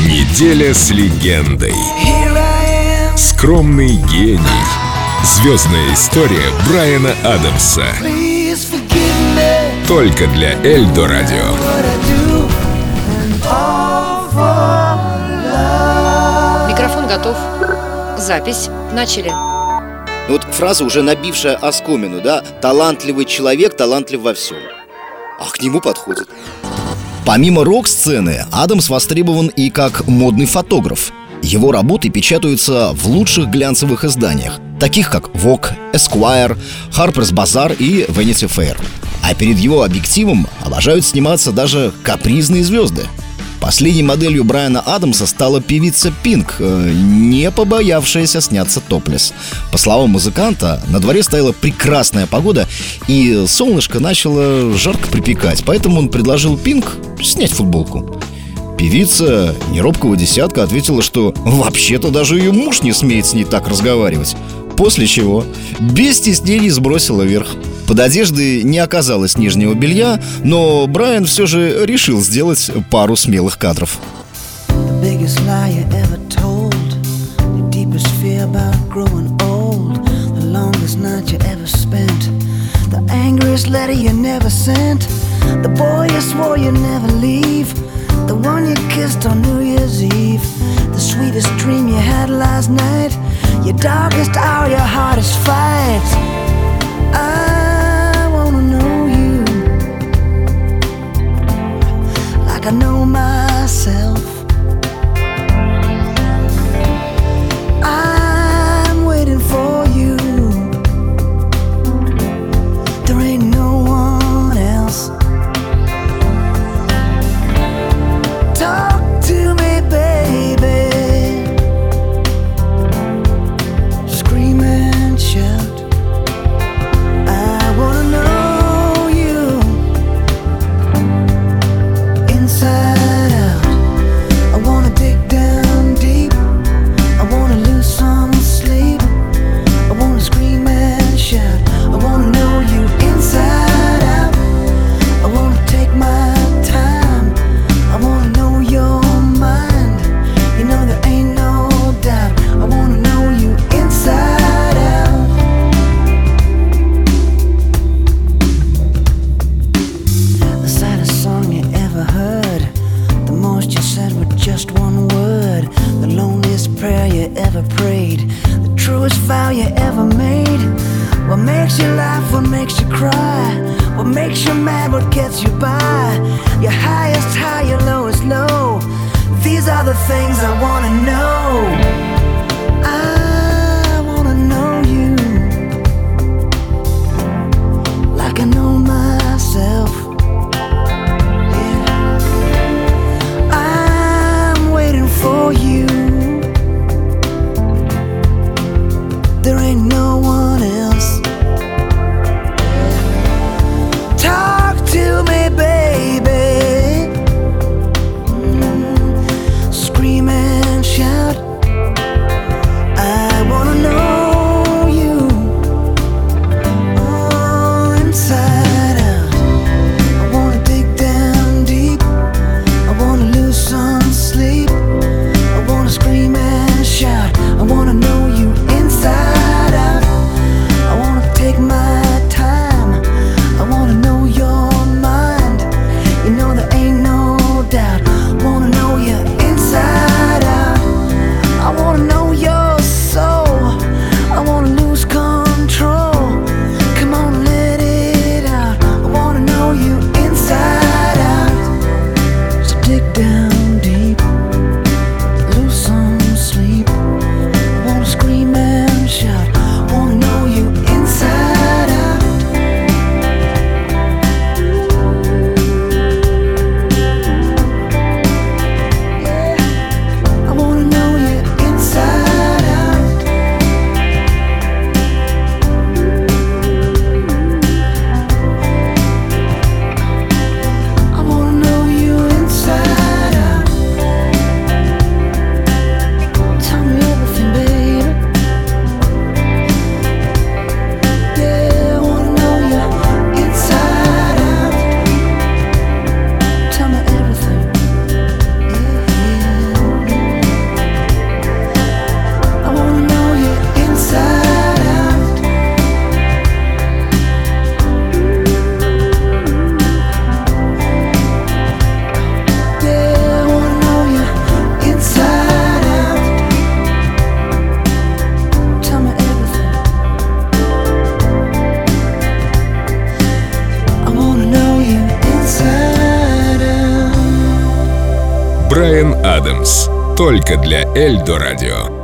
Неделя с легендой. Скромный гений. Звездная история Брайана Адамса. Только для Эльдо Радио. Микрофон готов. Запись. Начали. Ну вот фраза, уже набившая оскомину, да? Талантливый человек, талантлив во всем. А к нему подходит. Помимо рок-сцены, Адамс востребован и как модный фотограф. Его работы печатаются в лучших глянцевых изданиях, таких как Vogue, Esquire, Harper's Bazaar и Vanity Fair. А перед его объективом обожают сниматься даже капризные звезды – Последней моделью Брайана Адамса стала певица Пинк, э, не побоявшаяся сняться топлес. По словам музыканта, на дворе стояла прекрасная погода, и солнышко начало жарко припекать, поэтому он предложил Пинк снять футболку. Певица неробкого десятка ответила, что вообще-то даже ее муж не смеет с ней так разговаривать. После чего без стеснений сбросила вверх. Под одеждой не оказалось нижнего белья, но Брайан все же решил сделать пару смелых кадров. The you boy you swore you'd never leave The one you kissed on New Year's Eve The sweetest dream you had last night. Your darkest hour, your hardest fight. I wanna know you. Like I know myself prayer you ever prayed, the truest vow you ever made. What makes you laugh? What makes you cry? What makes you mad? What gets you by? Your highest high, your lowest low. These are the things I want. There ain't no Брайан Адамс. Только для Эльдо Радио.